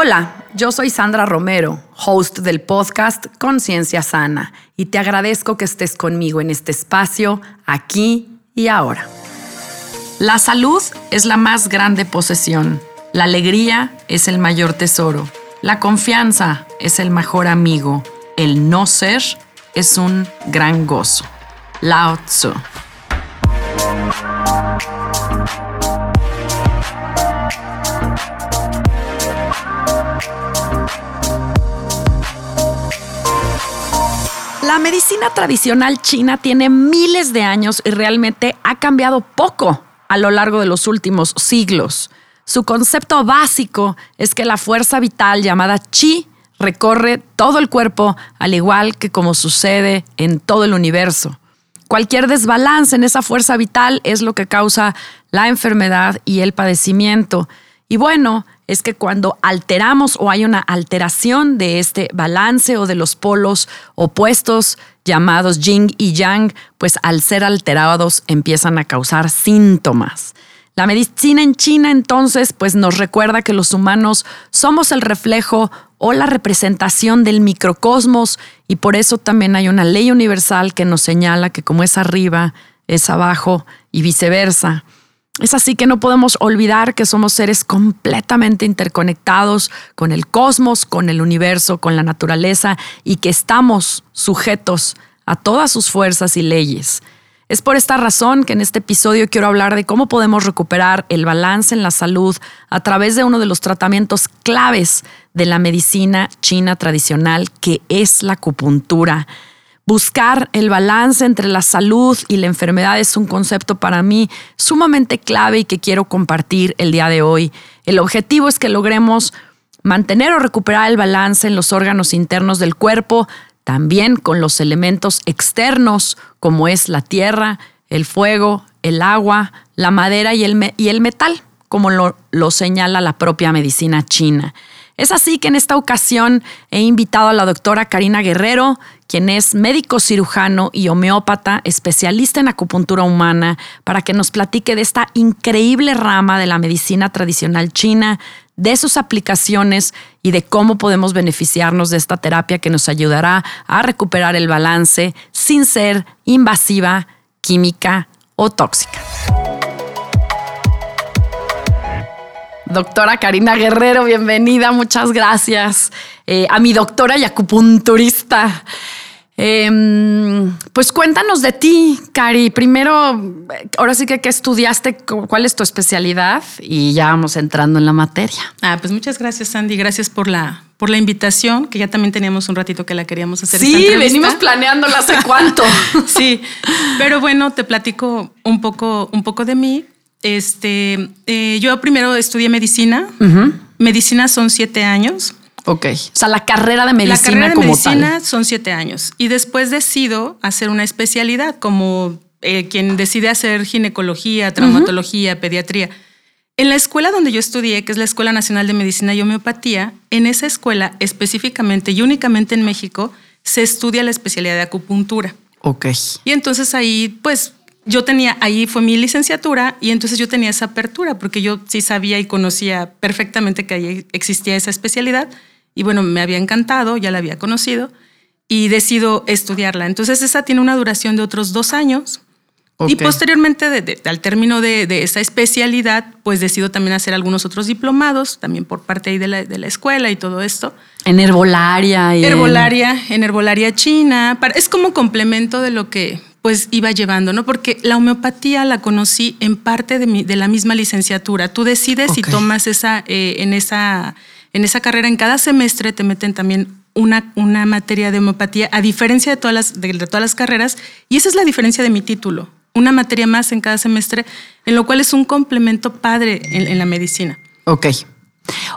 Hola, yo soy Sandra Romero, host del podcast Conciencia Sana, y te agradezco que estés conmigo en este espacio, aquí y ahora. La salud es la más grande posesión, la alegría es el mayor tesoro, la confianza es el mejor amigo, el no ser es un gran gozo. Lao Tzu. La medicina tradicional china tiene miles de años y realmente ha cambiado poco a lo largo de los últimos siglos. Su concepto básico es que la fuerza vital llamada chi recorre todo el cuerpo, al igual que como sucede en todo el universo. Cualquier desbalance en esa fuerza vital es lo que causa la enfermedad y el padecimiento. Y bueno, es que cuando alteramos o hay una alteración de este balance o de los polos opuestos llamados yin y yang, pues al ser alterados empiezan a causar síntomas. La medicina en China entonces pues nos recuerda que los humanos somos el reflejo o la representación del microcosmos y por eso también hay una ley universal que nos señala que como es arriba, es abajo y viceversa. Es así que no podemos olvidar que somos seres completamente interconectados con el cosmos, con el universo, con la naturaleza y que estamos sujetos a todas sus fuerzas y leyes. Es por esta razón que en este episodio quiero hablar de cómo podemos recuperar el balance en la salud a través de uno de los tratamientos claves de la medicina china tradicional, que es la acupuntura. Buscar el balance entre la salud y la enfermedad es un concepto para mí sumamente clave y que quiero compartir el día de hoy. El objetivo es que logremos mantener o recuperar el balance en los órganos internos del cuerpo, también con los elementos externos como es la tierra, el fuego, el agua, la madera y el, y el metal, como lo, lo señala la propia medicina china. Es así que en esta ocasión he invitado a la doctora Karina Guerrero, quien es médico cirujano y homeópata, especialista en acupuntura humana, para que nos platique de esta increíble rama de la medicina tradicional china, de sus aplicaciones y de cómo podemos beneficiarnos de esta terapia que nos ayudará a recuperar el balance sin ser invasiva, química o tóxica. Doctora Karina Guerrero, bienvenida, muchas gracias. Eh, a mi doctora y acupunturista. Em, pues cuéntanos de ti, Cari. Primero, ahora sí que ¿qué estudiaste, cuál es tu especialidad y ya vamos entrando en la materia. Ah, pues muchas gracias, Sandy. Gracias por la, por la invitación, que ya también teníamos un ratito que la queríamos hacer. Sí, venimos planeándola hace cuánto. sí, pero bueno, te platico un poco, un poco de mí. Este, eh, yo primero estudié medicina. Medicina son siete años. Ok. O sea, la carrera de medicina. La carrera de medicina son siete años. Y después decido hacer una especialidad, como eh, quien decide hacer ginecología, traumatología, pediatría. En la escuela donde yo estudié, que es la Escuela Nacional de Medicina y Homeopatía, en esa escuela específicamente y únicamente en México se estudia la especialidad de acupuntura. Ok. Y entonces ahí, pues, yo tenía, ahí fue mi licenciatura y entonces yo tenía esa apertura porque yo sí sabía y conocía perfectamente que ahí existía esa especialidad y bueno, me había encantado, ya la había conocido y decido estudiarla. Entonces esa tiene una duración de otros dos años. Y posteriormente, al término de, esa especialidad, pues decido también hacer algunos otros diplomados, también por parte ahí de la, de la escuela y todo esto. En herbolaria. Y herbolaria, en herbolaria china. es como complemento de lo que pues iba llevando, ¿no? Porque la homeopatía la conocí en parte de, mi, de la misma licenciatura. Tú decides si tomas esa, eh, en, esa, en esa carrera, en cada semestre te meten también una, una materia de homeopatía, a diferencia de todas, las, de, todas las carreras, y esa es la diferencia de mi título, una materia más en cada semestre, en lo cual es un complemento padre en, en la medicina. Ok.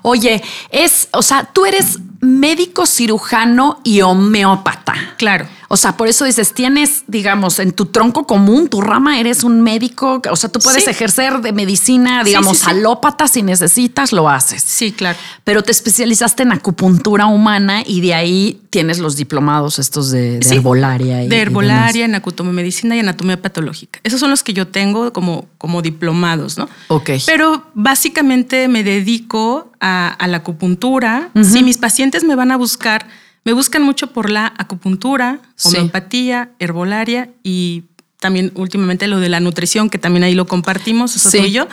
Oye, es, o sea, tú eres médico cirujano y homeópata. Claro. O sea, por eso dices, tienes, digamos, en tu tronco común, tu rama, eres un médico, o sea, tú puedes Sí. ejercer de medicina, digamos, sí, sí. alópata, si necesitas, lo haces. Sí, claro. Pero te especializaste en acupuntura humana y de ahí tienes los diplomados estos de, herbolaria. y- y de herbolaria, en acutomedicina y anatomía patológica. Esos son los que yo tengo como, como diplomados, ¿no? Ok. Pero básicamente me dedico a, a la acupuntura. Si mis pacientes me van a buscar, me buscan mucho por la acupuntura, homeopatía, herbolaria y también últimamente lo de la nutrición, que también ahí lo compartimos, eso Sí. soy yo.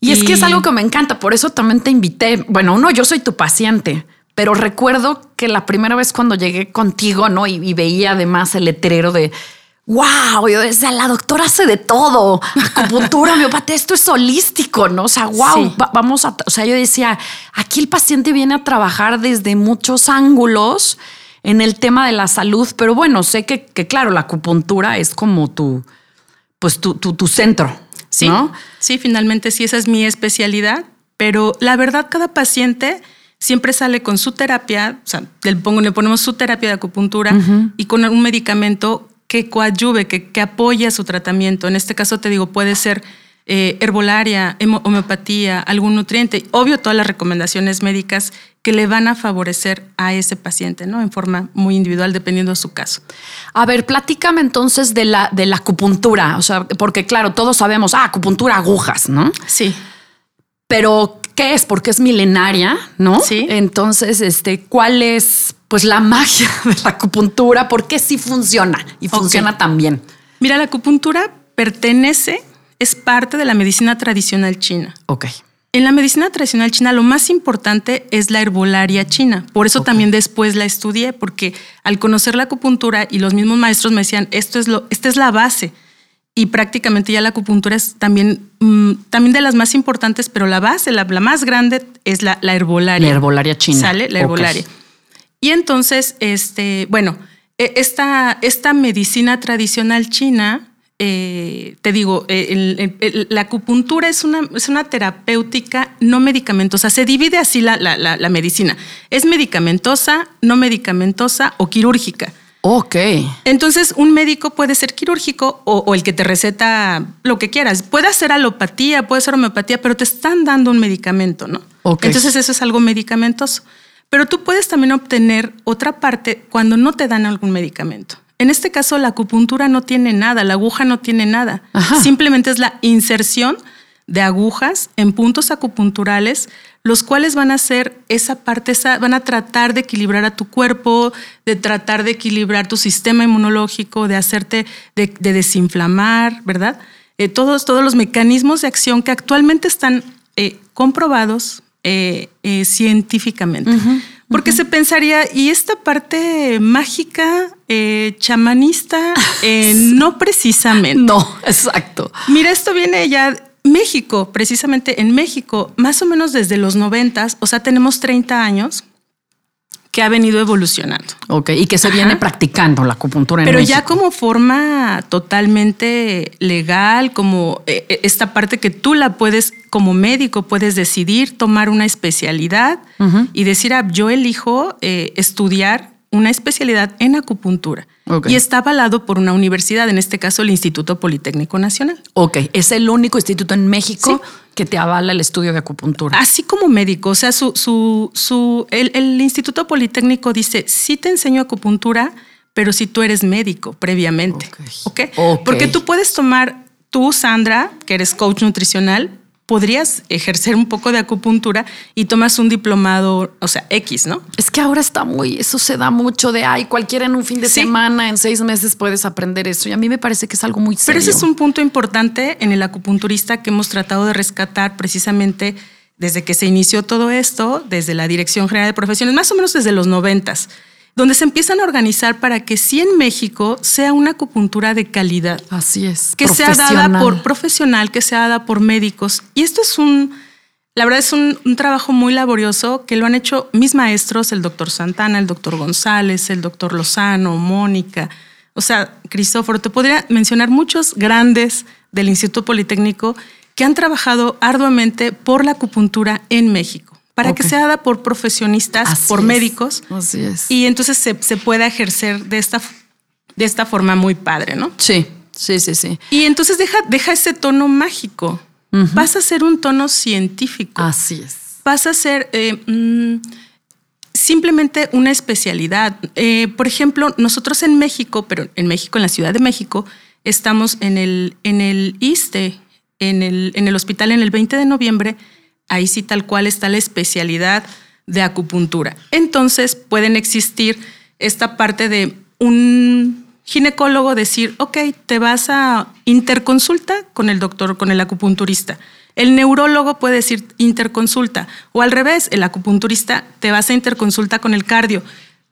Y, es que es algo que me encanta, por eso también te invité. Bueno, uno, yo soy tu paciente, pero recuerdo que la primera vez cuando llegué contigo, ¿no? Y, y veía además el letrero de wow, yo decía, la doctora hace de todo, acupuntura, homeopatía, esto es holístico, ¿no? O sea, wow, Sí. va- vamos a, o sea, yo decía, aquí el paciente viene a trabajar desde muchos ángulos en el tema de la salud, pero bueno, sé que, que claro, la acupuntura es como tu, pues tu, tu, tu centro, Sí, ¿no? sí, finalmente sí, esa es mi especialidad, pero la verdad cada paciente siempre sale con su terapia, o sea, le, pongo- le ponemos su terapia de acupuntura y con un medicamento que coadyuve, que, que apoya su tratamiento. En este caso te digo, puede ser eh, herbolaria, homeopatía, algún nutriente, obvio todas las recomendaciones médicas que le van a favorecer a ese paciente, ¿no? En forma muy individual, dependiendo de su caso. A ver, platícame entonces de la, de la acupuntura, o sea, porque claro, todos sabemos, ah, acupuntura, agujas, ¿no? Sí. Pero, ¿qué es? Porque es milenaria, ¿no? Sí. Entonces, este, ¿cuál es, pues, la magia de la acupuntura? ¿Por qué sí funciona? Y funciona tan bien. Mira, la acupuntura pertenece, es parte de la medicina tradicional china. Ok. En la medicina tradicional china lo más importante es la herbolaria china. Por eso también después la estudié, porque al conocer la acupuntura y los mismos maestros me decían, esto es lo, esta es la base. Y prácticamente ya la acupuntura es también, mm, también de las más importantes, pero la base, la, la más grande es la, la herbolaria. La herbolaria china. Sale la herbolaria. Y entonces, este, bueno, e- esta, esta medicina tradicional china, eh, te digo, el- el- el- la acupuntura es una, es una terapéutica no medicamentosa. Se divide así la, la- la- la medicina. Es medicamentosa, no medicamentosa o quirúrgica. Ok. Entonces, un médico puede ser quirúrgico o, o el que te receta lo que quieras. Puede ser alopatía, puede ser homeopatía, pero te están dando un medicamento, ¿no? Ok. Entonces, eso es algo medicamentoso. Pero tú puedes también obtener otra parte cuando no te dan algún medicamento. En este caso, la acupuntura no tiene nada, la aguja no tiene nada. Ajá. Simplemente es la inserción de agujas en puntos acupunturales, los cuales van a hacer esa parte, esa, van a tratar de equilibrar a tu cuerpo, de tratar de equilibrar tu sistema inmunológico, de hacerte, de, de desinflamar, ¿verdad? Eh, todos, todos los mecanismos de acción que actualmente están eh, comprobados eh, científicamente. Porque se pensaría, y esta parte mágica, chamanista, no precisamente. No, exacto. Mira, esto viene ya México, precisamente en México, más o menos desde los noventas, o sea, tenemos 30 años que ha venido evolucionando. Ok. Y que se viene practicando la acupuntura en Pero ya como forma totalmente legal, como eh, eh, esta parte que tú la puedes, como médico, puedes decidir tomar una especialidad y decir, ah, yo elijo eh, estudiar una especialidad en acupuntura. Ok. Y está avalado por una universidad, en este caso el Instituto Politécnico Nacional. Ok. Es el único instituto en México que te avala el estudio de acupuntura. Así como médico, o sea, su, su, su, el, el Instituto Politécnico dice, sí te enseño acupuntura, pero si tú eres médico previamente. Ok. ¿ok? Ok. Porque tú puedes tomar, tú, Sandra, que eres coach nutricional, podrías ejercer un poco de acupuntura y tomas un diplomado, o sea, X, ¿no? Es que ahora está muy, eso se da mucho de, ay, cualquiera en un fin de Sí. semana, en seis meses puedes aprender eso. Y a mí me parece que es algo muy Pero serio. ese es un punto importante en el acupunturista que hemos tratado de rescatar precisamente desde que se inició todo esto, desde la Dirección General de Profesiones, más o menos desde los noventas, donde se empiezan a organizar para que sí en México sea una acupuntura de calidad, Así es. que sea dada por profesional, que sea dada por médicos. Y esto es un, la verdad es un, un trabajo muy laborioso que lo han hecho mis maestros, el doctor Santana, el doctor González, el doctor Lozano, Mónica, o sea, Cristóforo, te podría mencionar muchos grandes del Instituto Politécnico que han trabajado arduamente por la acupuntura en México, para que sea dada por profesionistas, por médicos. Así es. Y entonces se, se pueda ejercer de esta, de esta forma muy padre, ¿no? Sí, sí, sí, sí. Y entonces deja, deja ese tono mágico. Vas a ser un tono científico. Así es. Vas a ser eh, mm, simplemente una especialidad. Eh, por ejemplo, nosotros en México, pero en México, en la Ciudad de México, estamos en el, en el ISTE, en el, en el hospital en el 20 de noviembre, ahí sí tal cual está la especialidad de acupuntura. Entonces pueden existir esta parte de un ginecólogo decir, ok, te vas a interconsulta con el doctor, con el acupunturista. El neurólogo puede decir interconsulta o al revés, el acupunturista te vas a interconsulta con el cardio.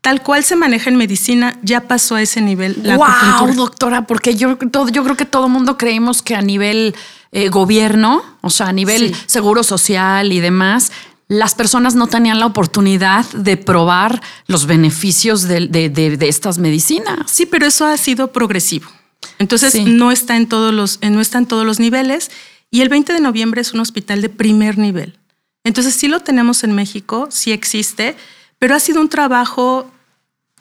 Tal cual se maneja en medicina, ya pasó a ese nivel. La wow, doctora, porque yo, todo, yo creo que todo mundo creemos que a nivel eh, gobierno, o sea, a nivel seguro social y demás, las personas no tenían la oportunidad de probar los beneficios de, estas medicinas. Sí, pero eso ha sido progresivo. Entonces no está en todos los, no está en todos los niveles. Y el 20 de noviembre es un hospital de primer nivel. Entonces sí lo tenemos en México, sí existe, pero ha sido un trabajo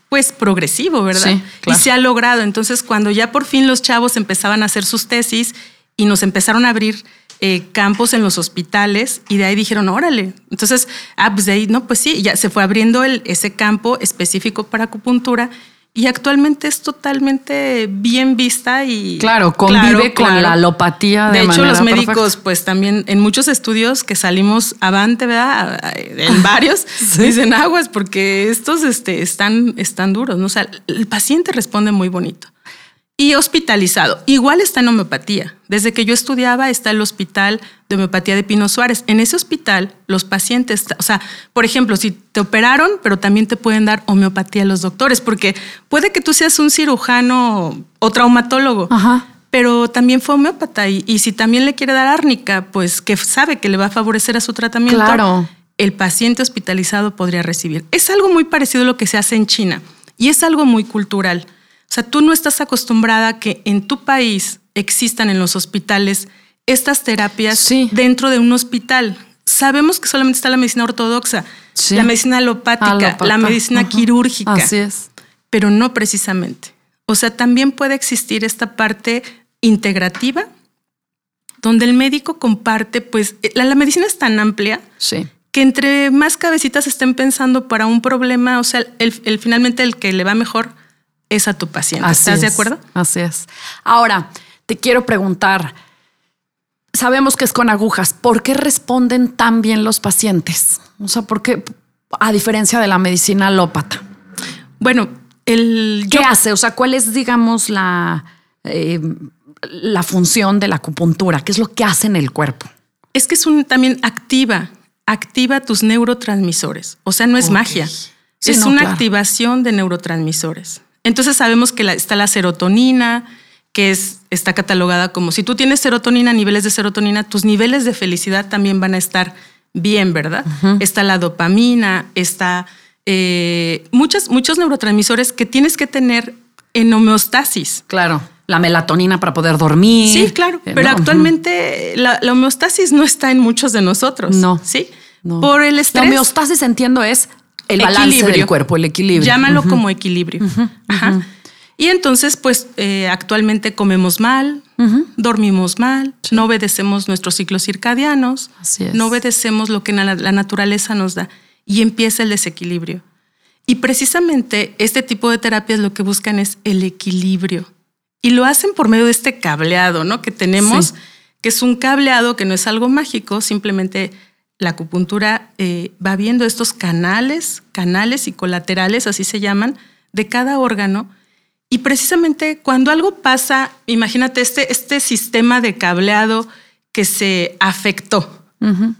pues progresivo, ¿verdad? Y se ha logrado. Entonces cuando ya por fin los chavos empezaban a hacer sus tesis y nos empezaron a abrir eh, campos en los hospitales y de ahí dijeron, órale. Entonces, ah, pues de ahí, no, pues sí, ya se fue abriendo el, ese campo específico para acupuntura y actualmente es totalmente bien vista y claro convive con la alopatía de, de hecho los médicos pues también en muchos estudios que salimos avante verdad en varios dicen aguas porque estos este, están están duros ¿no? o sea el paciente responde muy bonito y hospitalizado. Igual está en homeopatía. Desde que yo estudiaba está el hospital de homeopatía de Pino Suárez. En ese hospital los pacientes, o sea, por ejemplo, si te operaron, pero también te pueden dar homeopatía los doctores, porque puede que tú seas un cirujano o traumatólogo. Pero también fue homeópata y, si también le quiere dar árnica, pues que sabe que le va a favorecer a su tratamiento, claro. el paciente hospitalizado podría recibir. Es algo muy parecido a lo que se hace en China y es algo muy cultural. O sea, tú no estás acostumbrada a que en tu país existan en los hospitales estas terapias dentro de un hospital. Sabemos que solamente está la medicina ortodoxa, la medicina alopática, la medicina quirúrgica. Así es. Pero no precisamente. O sea, también puede existir esta parte integrativa donde el médico comparte, pues la, medicina es tan amplia que entre más cabecitas estén pensando para un problema, o sea, el, finalmente el que le va mejor es a tu paciente. ¿Estás de acuerdo? Así es. Ahora, te quiero preguntar, sabemos que es con agujas, ¿por qué responden tan bien los pacientes? O sea, ¿por qué, a diferencia de la medicina alópata? Bueno, el... ¿Qué hace? O sea, ¿cuál es, digamos, la, eh, la función de la acupuntura? ¿Qué es lo que hace en el cuerpo? Es que es un, también activa, activa tus neurotransmisores. O sea, no es magia. es una activación de neurotransmisores. Entonces sabemos que está la serotonina, que es, está catalogada como si tú tienes serotonina, niveles de serotonina, tus niveles de felicidad también van a estar bien, ¿verdad? Está la dopamina, está eh, muchos, muchos neurotransmisores que tienes que tener en homeostasis. Claro. La melatonina para poder dormir. Sí, claro. Eh, pero actualmente la, homeostasis no está en muchos de nosotros. No. Sí. Por el estrés. La homeostasis, entiendo, es el balance del cuerpo, el equilibrio. Llámalo como equilibrio. Y entonces, pues eh, actualmente comemos mal, dormimos mal, no obedecemos nuestros ciclos circadianos, no obedecemos lo que la, la naturaleza nos da y empieza el desequilibrio. Y precisamente este tipo de terapias lo que buscan es el equilibrio. Y lo hacen por medio de este cableado, ¿no? Que tenemos, que es un cableado que no es algo mágico, simplemente la acupuntura eh, va viendo estos canales, canales y colaterales, así se llaman, de cada órgano. Y precisamente cuando algo pasa, imagínate este, este sistema de cableado que se afectó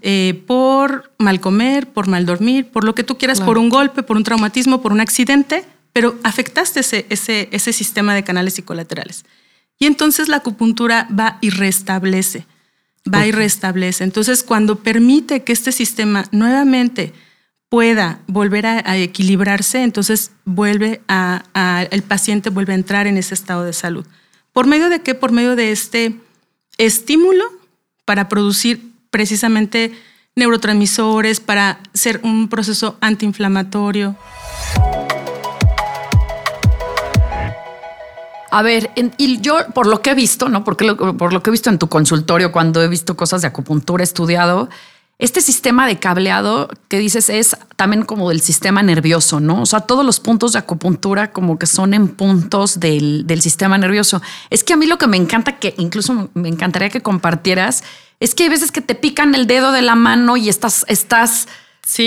eh, por mal comer, por mal dormir, por lo que tú quieras, por un golpe, por un traumatismo, por un accidente, pero afectaste ese, ese, ese sistema de canales y colaterales. Y entonces la acupuntura va y restablece va y restablece. Entonces, cuando permite que este sistema nuevamente pueda volver a, equilibrarse, entonces vuelve a, el paciente vuelve a entrar en ese estado de salud. ¿Por medio de qué? Por medio de este estímulo para producir precisamente neurotransmisores, para ser un proceso antiinflamatorio. A ver, y yo por lo que he visto, ¿no? Porque por lo que he visto en tu consultorio, cuando he visto cosas de acupuntura estudiado, este sistema de cableado que dices es también como del sistema nervioso, ¿no? O sea, todos los puntos de acupuntura como que son en puntos del, sistema nervioso. Es que a mí lo que me encanta, que incluso me encantaría que compartieras, es que hay veces que te pican el dedo de la mano y estás, estás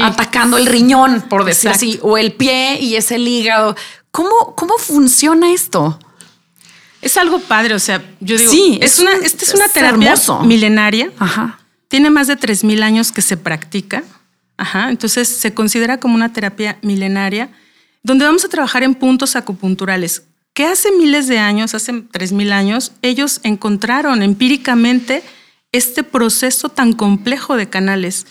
atacando el riñón, por decir así, o el pie y es el hígado. ¿Cómo, cómo funciona esto? Es algo padre, o sea, yo digo, sí, es, una, esta es una terapia milenaria. Ajá tiene más de 3.000 años que se practica. Ajá, entonces se considera como una terapia milenaria donde vamos a trabajar en puntos acupunturales que hace miles de años, hace 3.000 años, ellos encontraron empíricamente este proceso tan complejo de canales,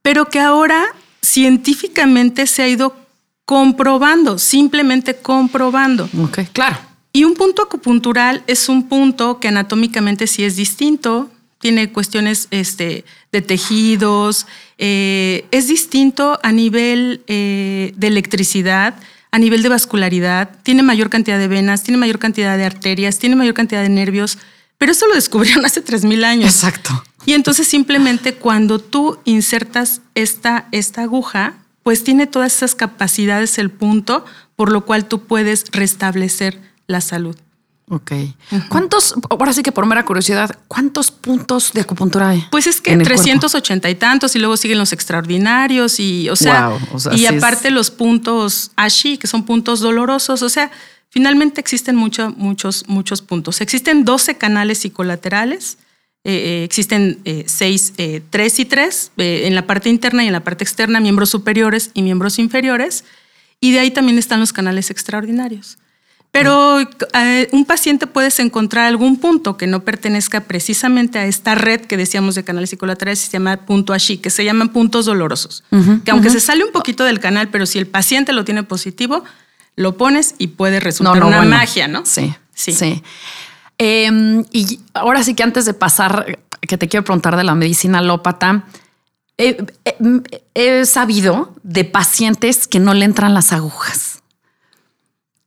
pero que ahora científicamente se ha ido comprobando, simplemente comprobando. Ok, claro. Y un punto acupuntural es un punto que anatómicamente sí es distinto, tiene cuestiones este, de tejidos, eh, es distinto a nivel eh, de electricidad, a nivel de vascularidad, tiene mayor cantidad de venas, tiene mayor cantidad de arterias, tiene mayor cantidad de nervios, pero eso lo descubrieron hace 3.000 años. Exacto. Y entonces simplemente cuando tú insertas esta, esta aguja, pues tiene todas esas capacidades el punto, por lo cual tú puedes restablecer la salud. Ok. ¿Cuántos, ahora sí que por mera curiosidad, cuántos puntos de acupuntura hay? Pues es que 380 y tantos y luego siguen los extraordinarios y, o sea, y aparte los puntos ashi, que son puntos dolorosos, o sea, finalmente existen muchos, muchos, muchos puntos. Existen 12 canales psicolaterales, eh, eh, existen eh, seis, tres y tres, en la parte interna y en la parte externa, miembros superiores y miembros inferiores, y de ahí también están los canales extraordinarios. Pero eh, un paciente puedes encontrar algún punto que no pertenezca precisamente a esta red que decíamos de canales psicolaterales, se llama punto ASHI, que se llaman puntos dolorosos. que aunque se sale un poquito del canal, pero si el paciente lo tiene positivo, lo pones y puede resultar una magia, ¿no? Sí, sí. sí. Em, y ahora sí que antes de pasar, que te quiero preguntar de la medicina alópata, he sabido de pacientes que no le entran las agujas.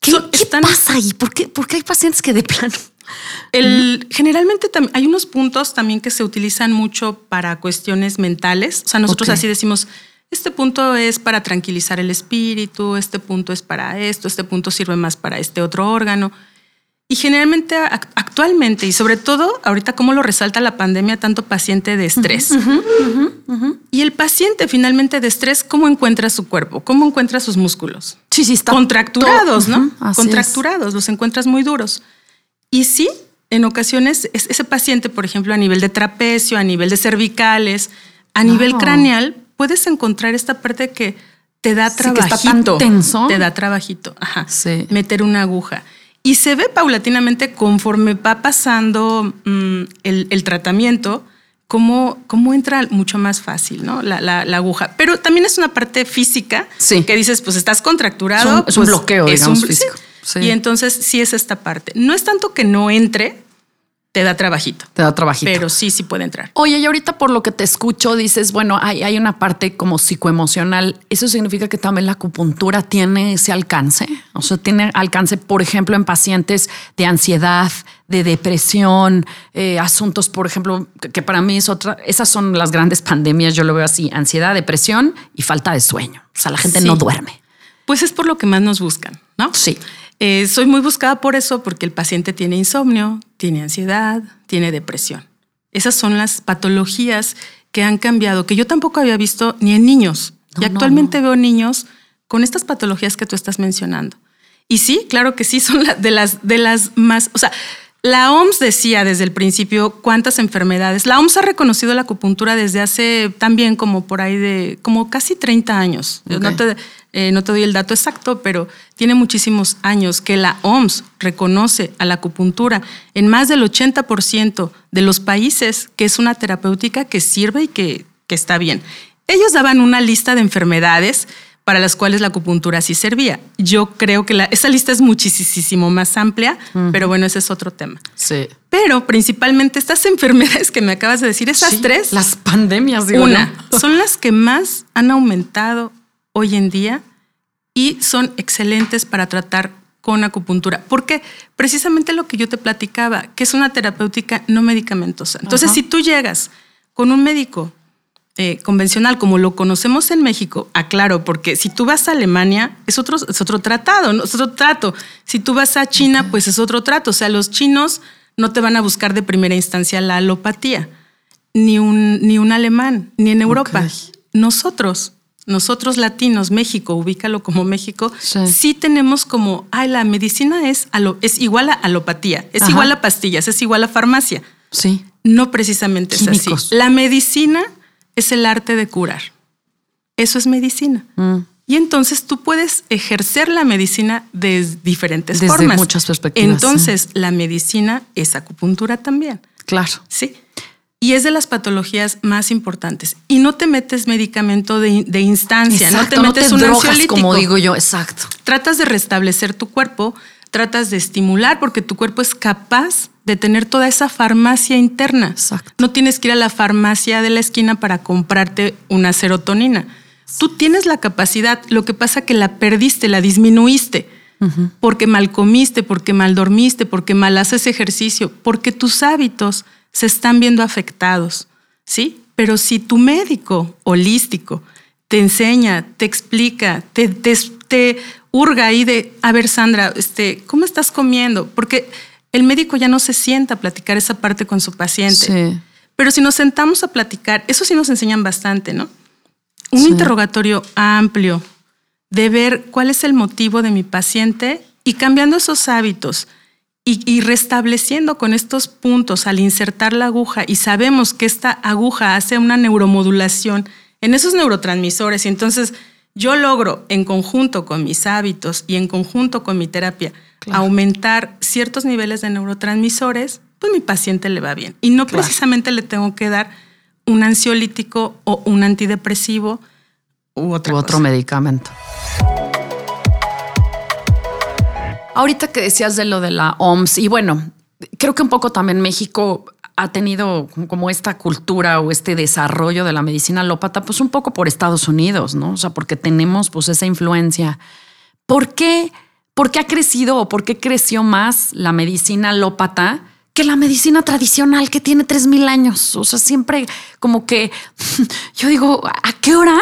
¿Qué, pasa ahí? ¿Por qué, hay pacientes que de plano? El, generalmente hay unos puntos también que se utilizan mucho para cuestiones mentales. O sea, nosotros así decimos, este punto es para tranquilizar el espíritu, este punto es para esto, este punto sirve más para este otro órgano. Y generalmente actualmente, y sobre todo ahorita como lo resalta la pandemia, tanto paciente de estrés. Y el paciente finalmente de estrés, ¿cómo encuentra su cuerpo? ¿Cómo encuentra sus músculos? Sí, sí, está. Contracturados, ¿no? Contracturados, los encuentras muy duros. Y sí, en ocasiones ese paciente, por ejemplo, a nivel de trapecio, a nivel de cervicales, a nivel craneal, puedes encontrar esta parte que te da trabajito. tenso. Te da trabajito. Ajá. Sí. Meter una aguja. Y se ve paulatinamente conforme va pasando mm, el, tratamiento, cómo, cómo entra mucho más fácil, ¿no? La, aguja. Pero también es una parte física que dices, pues estás contracturado. Es un, pues, bloqueo, digamos, físico. Y entonces sí es esta parte. No es tanto que no entre, te da trabajito. Te da trabajito. Pero sí, sí puede entrar. Oye, y ahorita por lo que te escucho, dices, bueno, hay, hay una parte como psicoemocional. ¿Eso significa que también la acupuntura tiene ese alcance? O sea, tiene alcance, por ejemplo, en pacientes de ansiedad, de depresión, eh, asuntos, por ejemplo, que, para mí es otra, esas son las grandes pandemias, yo lo veo así, ansiedad, depresión y falta de sueño. O sea, la gente no duerme. Pues es por lo que más nos buscan, ¿no? Sí. Eh, soy muy buscada por eso, porque el paciente tiene insomnio, tiene ansiedad, tiene depresión. Esas son las patologías que han cambiado, que yo tampoco había visto ni en niños. y actualmente veo niños con estas patologías que tú estás mencionando. Y sí, claro que sí, son de, las, de las más, o sea, la OMS decía desde el principio cuántas enfermedades. La OMS ha reconocido la acupuntura desde hace también como por ahí de como casi 30 años. No, te, eh, no te doy el dato exacto, pero tiene muchísimos años que la OMS reconoce a la acupuntura en más del 80% de los países que es una terapéutica que sirve y que, que está bien. Ellos daban una lista de enfermedades para las cuales la acupuntura sí servía. Yo creo que la, esa lista es muchísimo más amplia, pero bueno, ese es otro tema. Sí. Pero principalmente estas enfermedades que me acabas de decir, esas tres. Las pandemias, digo, Una, son las que más han aumentado hoy en día y son excelentes para tratar con acupuntura. Porque precisamente lo que yo te platicaba, que es una terapéutica no medicamentosa. Entonces, si tú llegas con un médico eh, convencional como lo conocemos en México, aclaro, porque si tú vas a Alemania es otro, es otro tratado, ¿no? es otro trato. Si tú vas a China, pues es otro trato. O sea, los chinos no te van a buscar de primera instancia la alopatía, ni un, ni un alemán, ni en Europa. Nosotros nosotros latinos, México, ubícalo como México, sí, tenemos como, ay, la medicina es, es igual a alopatía, es igual a pastillas, es igual a farmacia. Sí. No precisamente es así. La medicina es el arte de curar. Eso es medicina. Mm. Y entonces tú puedes ejercer la medicina de diferentes Desde formas. muchas perspectivas. Entonces, la medicina es acupuntura también. Claro. Sí y es de las patologías más importantes. Y no te metes medicamento de, instancia, no te metes un ansiolítico. Como digo yo, exacto. Tratas de restablecer tu cuerpo, tratas de estimular porque tu cuerpo es capaz de tener toda esa farmacia interna. Exacto. No tienes que ir a la farmacia de la esquina para comprarte una serotonina. Tú tienes la capacidad, lo que pasa que la perdiste, la disminuiste. Porque mal comiste, porque mal dormiste, porque mal haces ejercicio, porque tus hábitos se están viendo afectados, ¿sí? Pero si tu médico holístico te enseña, te explica, te, te, hurga ahí de, a ver Sandra, este, ¿cómo estás comiendo? Porque el médico ya no se sienta a platicar esa parte con su paciente. Sí. Pero si nos sentamos a platicar, eso sí nos enseñan bastante, ¿no? Un interrogatorio amplio de ver cuál es el motivo de mi paciente y cambiando esos hábitos y, restableciendo con estos puntos al insertar la aguja y sabemos que esta aguja hace una neuromodulación en esos neurotransmisores y entonces yo logro en conjunto con mis hábitos y en conjunto con mi terapia aumentar ciertos niveles de neurotransmisores, pues mi paciente le va bien. Y no precisamente le tengo que dar un ansiolítico o un antidepresivo u, otro medicamento. Ahorita que decías de lo de la OMS, y bueno, creo que un poco también México ha tenido como esta cultura o este desarrollo de la medicina alópata, pues un poco por Estados Unidos, ¿no? O sea, porque tenemos pues esa influencia. ¿Por qué, por qué ha crecido o por qué creció más la medicina alópata? que la medicina tradicional que tiene 3.000 años. O sea, siempre como que yo digo, ¿a qué hora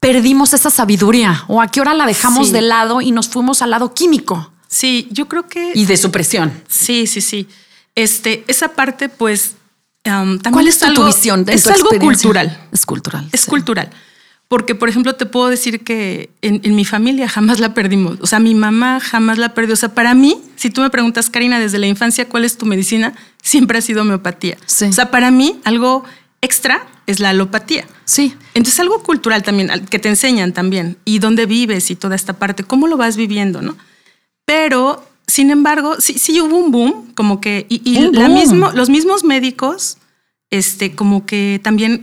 perdimos esa sabiduría? ¿O a qué hora la dejamos de lado y nos fuimos al lado químico? Sí, yo creo que... Y de supresión. Sí, sí, sí. Este, esa parte, pues, también ¿Cuál es, tu visión? De es algo cultural. Es cultural. Es cultural. Porque, por ejemplo, te puedo decir que en, mi familia jamás la perdimos. O sea, mi mamá jamás la perdió. O sea, para mí, si tú me preguntas, Karina, desde la infancia, ¿cuál es tu medicina? Siempre ha sido homeopatía. Sí. O sea, para mí, algo extra es la alopatía. Sí. Entonces, algo cultural también, que te enseñan también. Y dónde vives y toda esta parte. ¿Cómo lo vas viviendo, no? Pero, sin embargo, sí, sí hubo un boom, como que, y, la Mismo, los mismos médicos, este, como que también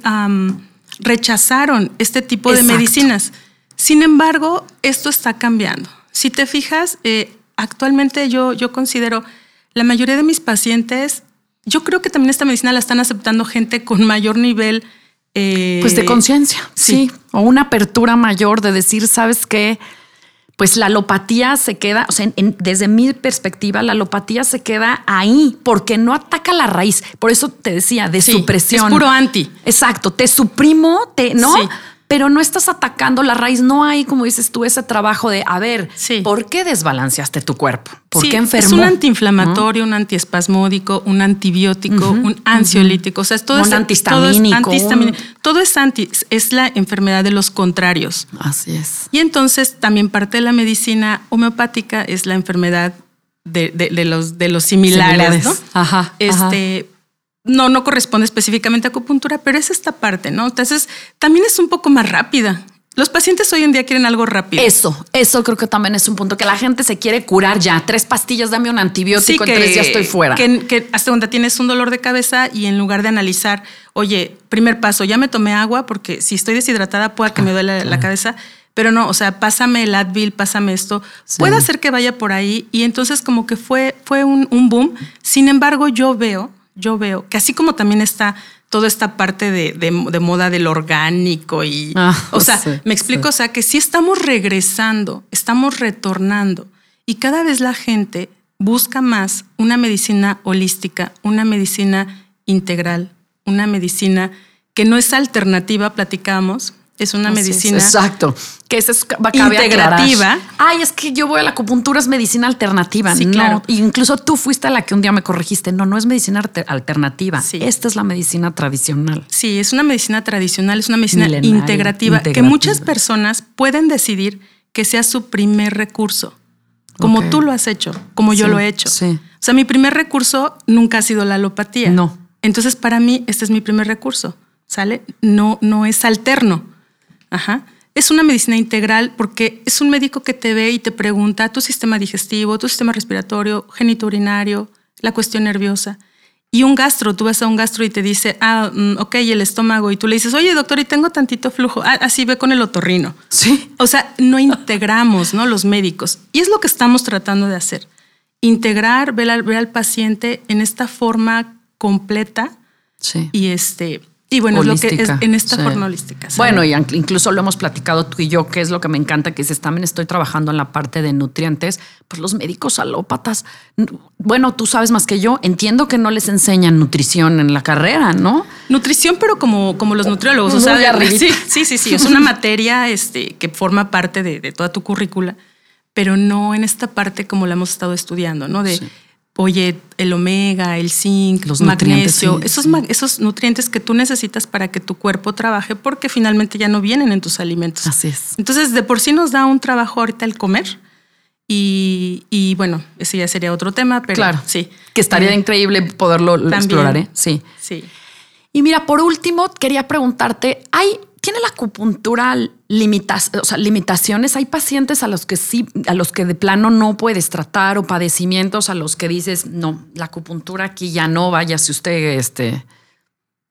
rechazaron este tipo de medicinas. Sin embargo, esto está cambiando. Si te fijas, eh, actualmente yo, yo considero la mayoría de mis pacientes, yo creo que también esta medicina la están aceptando gente con mayor nivel. Eh, pues de conciencia, sí. O una apertura mayor de decir, ¿sabes qué? Pues la alopatía se queda, o sea, desde mi perspectiva, la alopatía se queda ahí porque no ataca la raíz. Por eso te decía, de supresión. Es puro anti. Exacto, te suprimo, te, ¿no? Pero no estás atacando la raíz. No hay, como dices tú, ese trabajo de, a ver, ¿por qué desbalanceaste tu cuerpo? ¿Por qué enfermó? Es un antiinflamatorio, un antiespasmódico, un antibiótico, un ansiolítico. O sea, todo un antihistamínico. Todo es anti, es la enfermedad de los contrarios. Así es. Y entonces también parte de la medicina homeopática es la enfermedad de, los, de los similares, ¿no? Ajá. Este, no, no corresponde específicamente a acupuntura, pero es esta parte, ¿no? Entonces, también es un poco más rápida. Los pacientes hoy en día quieren algo rápido. Eso, eso creo que también es un punto que la gente se quiere curar ya. Tres pastillas, dame un antibiótico, sí, que, en tres ya estoy fuera. Que, hasta donde tienes un dolor de cabeza y en lugar de analizar, oye, primer paso, ya me tomé agua porque si estoy deshidratada pueda que me duele la cabeza Pero no, o sea, pásame el Advil, pásame esto. Puede ser que vaya por ahí. Y entonces como que fue, fue un, boom. Sin embargo, yo veo, yo veo que así como también está toda esta parte de, moda del orgánico y, ah, o sea, me explico, o sea, que sí estamos regresando, estamos retornando y cada vez la gente busca más una medicina holística, una medicina integral, una medicina que no es alternativa, platicamos, es una medicina. exacto. Que es integrativa. Ay, es que yo voy a la acupuntura, es medicina alternativa. Sí, claro. Incluso tú fuiste a la que un día me corregiste. No, no es medicina alternativa. Esta es la medicina tradicional. Sí, es una medicina tradicional, es una medicina integrativa, que muchas personas pueden decidir que sea su primer recurso. Como tú lo has hecho, como yo lo he hecho. Sí. O sea, mi primer recurso nunca ha sido la alopatía. No. Entonces, para mí, este es mi primer recurso. ¿Sale? No, no es alterno. Ajá. Es una medicina integral porque es un médico que te ve y te pregunta tu sistema digestivo, tu sistema respiratorio, genitourinario, la cuestión nerviosa. Y un gastro, tú vas a un gastro y te dice, ah, mm, ok, el estómago. Y tú le dices, oye, doctor, y tengo tantito flujo. Ah, así ve con el otorrino. Sí. O sea, no integramos, ¿no? Los médicos. Y es lo que estamos tratando de hacer. Integrar, ver al, ver al paciente en esta forma completa. Sí. Y este, y bueno, es lo que es en esta forma holística. Bueno, y incluso lo hemos platicado tú y yo, que es lo que me encanta, que dices, también estoy trabajando en la parte de nutrientes, pues los médicos alópatas, bueno, tú sabes más que yo, entiendo que no les enseñan nutrición en la carrera, ¿no? Nutrición, pero como, como los nutriólogos, o sea, sí, sí, sí, sí, es una materia este, que forma parte de, toda tu currícula, pero no en esta parte como la hemos estado estudiando, ¿no? De oye, el omega, el zinc, los magnesio, esos, esos nutrientes que tú necesitas para que tu cuerpo trabaje, porque finalmente ya no vienen en tus alimentos. Así es. Entonces, de por sí nos da un trabajo ahorita el comer. Y, bueno, ese ya sería otro tema, pero claro, sí. Que estaría eh, increíble poderlo explorar, ¿eh? Sí. Sí. Y mira, por último, quería preguntarte, ¿hay ¿Tiene la acupuntura limitaciones? Hay pacientes a los que sí, a los que de plano no puedes tratar o padecimientos a los que dices, no, la acupuntura aquí ya no, vaya si usted este,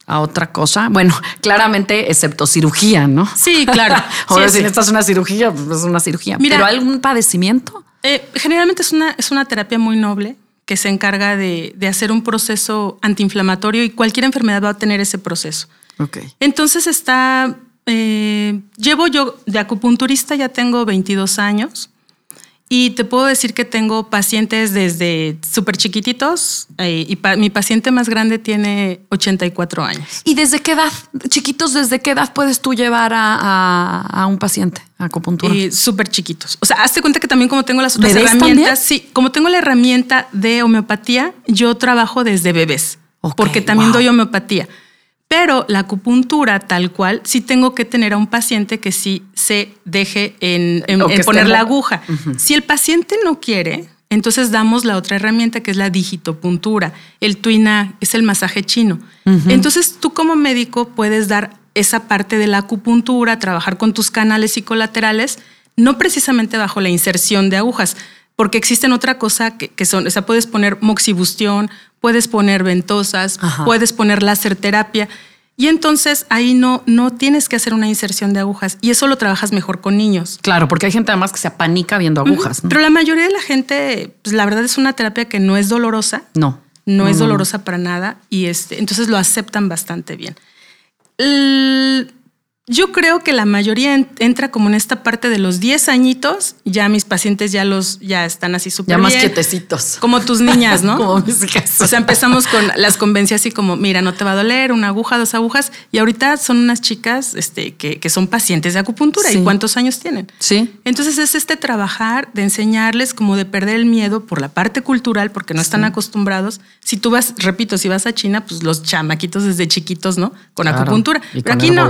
a otra cosa. Bueno, claramente, excepto cirugía, ¿no? Sí, claro. Ahora, si esta es una cirugía, pues es una cirugía. Mira, ¿Pero algún padecimiento? Eh, generalmente es una, es una terapia muy noble que se encarga de, de hacer un proceso antiinflamatorio y cualquier enfermedad va a tener ese proceso. Okay. Entonces está eh, llevo yo de acupunturista, ya tengo 22 años. Y te puedo decir que tengo pacientes desde súper chiquititos eh, y mi paciente más grande tiene 84 años. ¿Y desde qué edad, chiquitos, desde qué edad puedes tú llevar a, un paciente a acupuntura? Súper chiquitos. O sea, hazte cuenta que también como tengo las otras herramientas, sí, como tengo la herramienta de homeopatía, yo trabajo desde bebés, porque también doy homeopatía. Pero la acupuntura tal cual, sí tengo que tener a un paciente que sí se deje en, poner la aguja. Si el paciente no quiere, entonces damos la otra herramienta que es la digitopuntura. El tuina es el masaje chino. Entonces tú como médico puedes dar esa parte de la acupuntura, trabajar con tus canales psicolaterales, no precisamente bajo la inserción de agujas, porque existen otra cosa que, son, o sea, puedes poner moxibustión, puedes poner ventosas, puedes poner láser terapia. Y entonces ahí no, no tienes que hacer una inserción de agujas y eso lo trabajas mejor con niños. Claro, porque hay gente además que se apanica viendo agujas. Pero la mayoría de la gente, pues la verdad es una terapia que no es dolorosa. No. No, es dolorosa para nada y este, entonces lo aceptan bastante bien. Yo creo que la mayoría entra como en esta parte de los 10 añitos. Ya mis pacientes ya los ya están así súper Ya más quietecitos. Como tus niñas, ¿no? como mis hijas. O sea, empezamos con las convencias así como, mira, no te va a doler, una aguja, dos agujas. Y ahorita son unas chicas este, que, que son pacientes de acupuntura. ¿Y cuántos años tienen? Sí. Entonces es este trabajar de enseñarles como de perder el miedo por la parte cultural, porque no están acostumbrados. Si tú vas, repito, si vas a China, pues los chamaquitos desde chiquitos, ¿no? Con acupuntura. Pero aquí no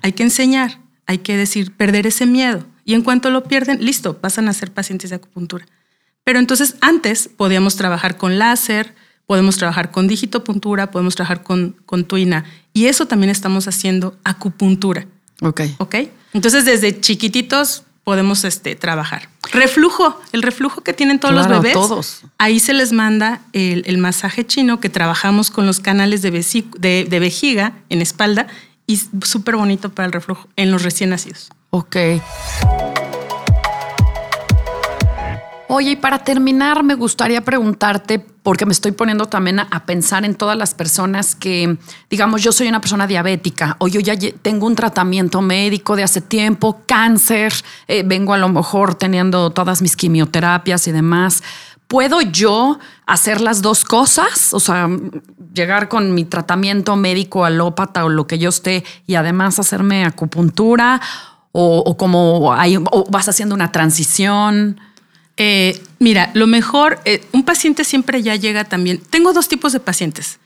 hay que enseñar, hay que decir, perder ese miedo. Y en cuanto lo pierden, listo, pasan a ser pacientes de acupuntura. Pero entonces antes podíamos trabajar con láser, podemos trabajar con digitopuntura, podemos trabajar con, con tuina. Y eso también estamos haciendo acupuntura. Ok. Ok. Entonces desde chiquititos podemos este, trabajar. Reflujo, el reflujo que tienen todos los bebés. Todos. Ahí se les manda el, masaje chino que trabajamos con los canales de, de, de vejiga en espalda y súper bonito para el reflujo en los recién nacidos. Ok. Oye, y para terminar, me gustaría preguntarte, porque me estoy poniendo también a, pensar en todas las personas que, digamos, yo soy una persona diabética o yo ya tengo un tratamiento médico de hace tiempo, cáncer, eh, vengo a lo mejor teniendo todas mis quimioterapias y demás. ¿Puedo yo hacer las dos cosas? O sea, llegar con mi tratamiento médico alópata o lo que yo esté y además hacerme acupuntura o, como hay, o vas haciendo una transición. Eh, mira, lo mejor, eh, un paciente siempre ya llega también. Tengo dos tipos de pacientes.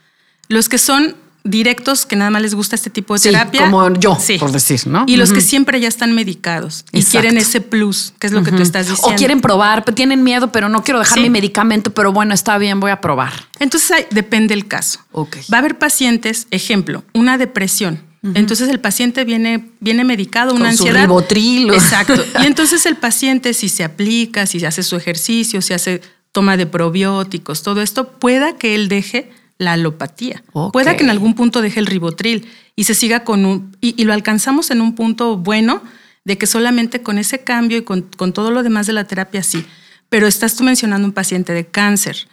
Los que son directos, que nada más les gusta este tipo de terapia. Como yo, por decir, ¿no? Y los que siempre ya están medicados y quieren ese plus, que es lo que tú estás diciendo. O quieren probar, tienen miedo, pero no quiero dejar mi medicamento, pero bueno, está bien, voy a probar. Entonces depende el caso. Va a haber pacientes, ejemplo, una depresión entonces el paciente viene, viene medicado, una ansiedad. Su ribotril. Exacto. Y entonces el paciente, si se aplica, si hace su ejercicio, si hace toma de probióticos, todo esto, pueda que él deje la alopatía. Pueda que en algún punto deje el ribotril y se siga con un. Y, lo alcanzamos en un punto bueno de que solamente con ese cambio y con, todo lo demás de la terapia sí. Pero estás tú mencionando un paciente de cáncer.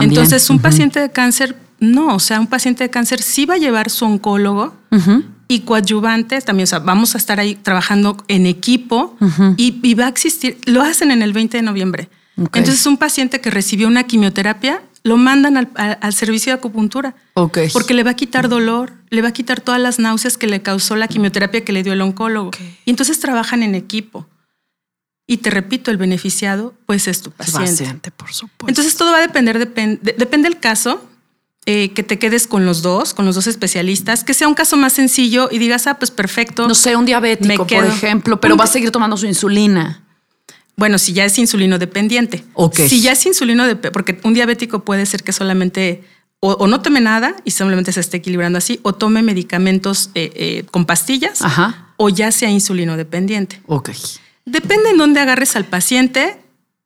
Entonces, un paciente de cáncer, no, o sea, un paciente de cáncer sí va a llevar su oncólogo y coadyuvantes también, o sea, vamos a estar ahí trabajando en equipo y, va a existir, lo hacen en el 20 de noviembre. Entonces, un paciente que recibió una quimioterapia, lo mandan al, servicio de acupuntura. Porque le va a quitar dolor, le va a quitar todas las náuseas que le causó la quimioterapia que le dio el oncólogo. Y entonces trabajan en equipo. Y te repito, el beneficiado, pues es tu paciente. paciente por supuesto. Entonces todo va a depender, depende del caso, eh, que te quedes con los dos, con los dos especialistas, que sea un caso más sencillo y digas, ah, pues perfecto. No sé, un diabético, por ejemplo, pero va a seguir tomando su insulina. Bueno, si ya es insulino dependiente. Si ya es insulino dependiente, porque un diabético puede ser que solamente o, no tome nada y simplemente se esté equilibrando así, o tome medicamentos eh, eh, con pastillas, o ya sea insulino dependiente. Ok. Depende en dónde agarres al paciente,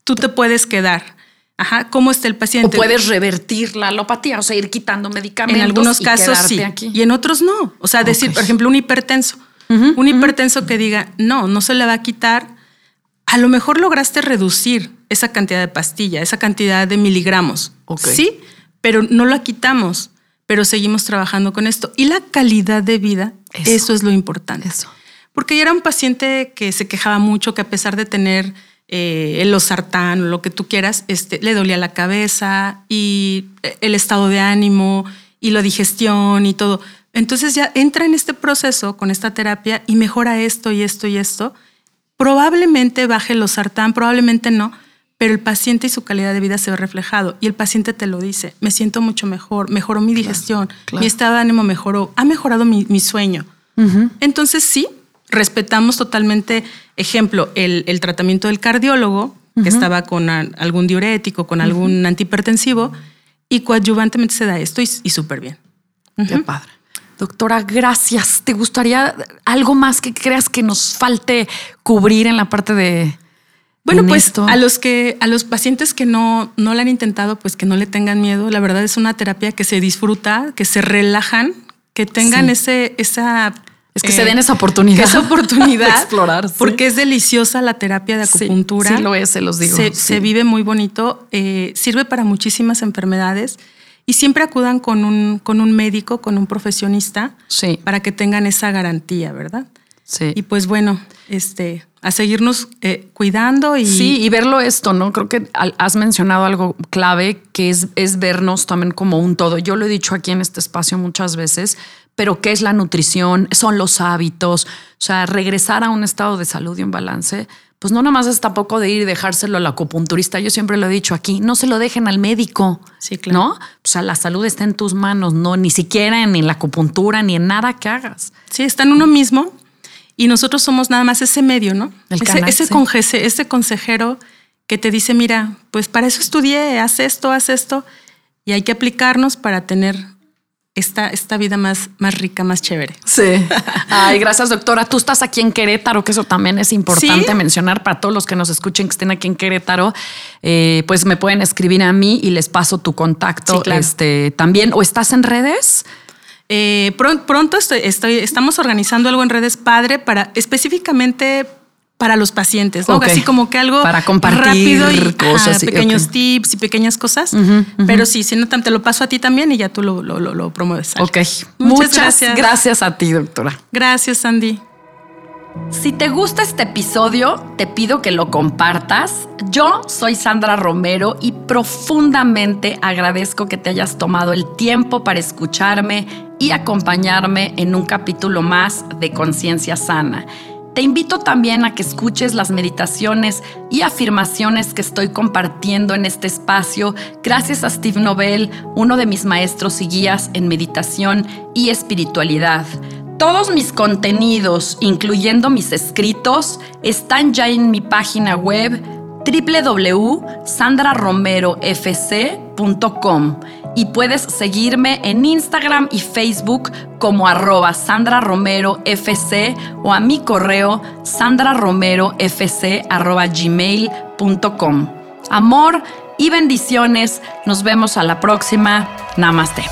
tú te puedes quedar. Ajá, ¿cómo está el paciente? O puedes revertir la alopatía, o sea, ir quitando medicamentos. En algunos casos sí. Y en otros no. O sea, decir, por ejemplo, un hipertenso. un hipertenso que diga, no, no se le va a quitar. A lo mejor lograste reducir esa cantidad de pastilla, esa cantidad de miligramos. Sí, pero no la quitamos, pero seguimos trabajando con esto. Y la calidad de vida, eso, es lo importante. Eso. Porque yo era un paciente que se quejaba mucho, que a pesar de tener eh, el losartán, lo que tú quieras, este, le dolía la cabeza y eh, el estado de ánimo y la digestión y todo. Entonces ya entra en este proceso con esta terapia y mejora esto y esto y esto. Probablemente baje el losartán, probablemente no, pero el paciente y su calidad de vida se ve reflejado y el paciente te lo dice, me siento mucho mejor, mejoró mi digestión, mi estado de ánimo mejoró, ha mejorado mi, sueño. Entonces sí, respetamos totalmente, ejemplo, el, tratamiento del cardiólogo, que estaba con algún diurético, con algún antihipertensivo, y coadyuvantemente se da esto y, súper bien. Qué padre. Doctora, gracias. ¿Te gustaría algo más que creas que nos falte cubrir en la parte de... Bueno, pues a los que a los pacientes que no no la han intentado, pues que no le tengan miedo. La verdad es una terapia que se disfruta, que se relajan, que tengan ese esa es que se den esa oportunidad. Esa oportunidad. de explorar. Porque es deliciosa la terapia de acupuntura. Sí, lo es, se los digo. Se, vive muy bonito. Eh, sirve para muchísimas enfermedades. Y siempre acudan con un, con un médico, con un profesionista, sí. para que tengan esa garantía, ¿verdad? Sí. Y pues bueno, este, a seguirnos eh, cuidando y... Sí, y verlo esto, ¿no? Creo que has mencionado algo clave, que es, es vernos también como un todo. Yo lo he dicho aquí en este espacio muchas veces, pero ¿qué es la nutrición? Son los hábitos. O sea, regresar a un estado de salud y un balance, pues no nomás es tampoco de ir y dejárselo al acupunturista. Yo siempre lo he dicho aquí, no se lo dejen al médico. Sí, claro. ¿No? O sea, la salud está en tus manos, no ni siquiera en, la acupuntura ni en nada que hagas. Sí, está en uno mismo y nosotros somos nada más ese medio, ¿no? El ese, ese, ese consejero que te dice, mira, pues para eso estudié, haz esto, haz esto, y hay que aplicarnos para tener esta, esta vida más, más rica, más chévere. Sí. Ay, gracias, doctora. Tú estás aquí en Querétaro, que eso también es importante mencionar para todos los que nos escuchen que estén aquí en Querétaro. Eh, pues me pueden escribir a mí y les paso tu contacto este, también. ¿O estás en redes? Eh, pronto estoy, estamos organizando algo en redes padre para específicamente para los pacientes, ¿no? Así como que algo para compartir rápido y cosas, pequeños tips y pequeñas cosas. Pero sí, si no, te lo paso a ti también y ya tú lo, lo, promueves. Ok. Muchas, gracias. gracias a ti, doctora. Gracias, Sandy. Si te gusta este episodio, te pido que lo compartas. Yo soy Sandra Romero y profundamente agradezco que te hayas tomado el tiempo para escucharme y acompañarme en un capítulo más de Conciencia Sana. Te invito también a que escuches las meditaciones y afirmaciones que estoy compartiendo en este espacio gracias a Steve Nobel, uno de mis maestros y guías en meditación y espiritualidad. Todos mis contenidos, incluyendo mis escritos, están ya en mi página web www.sandraromerofc.com y puedes seguirme en Instagram y Facebook como arroba Sandra Romero FC o a mi correo sandraromerofc arroba gmail.com. Amor y bendiciones. Nos vemos a la próxima. Namaste.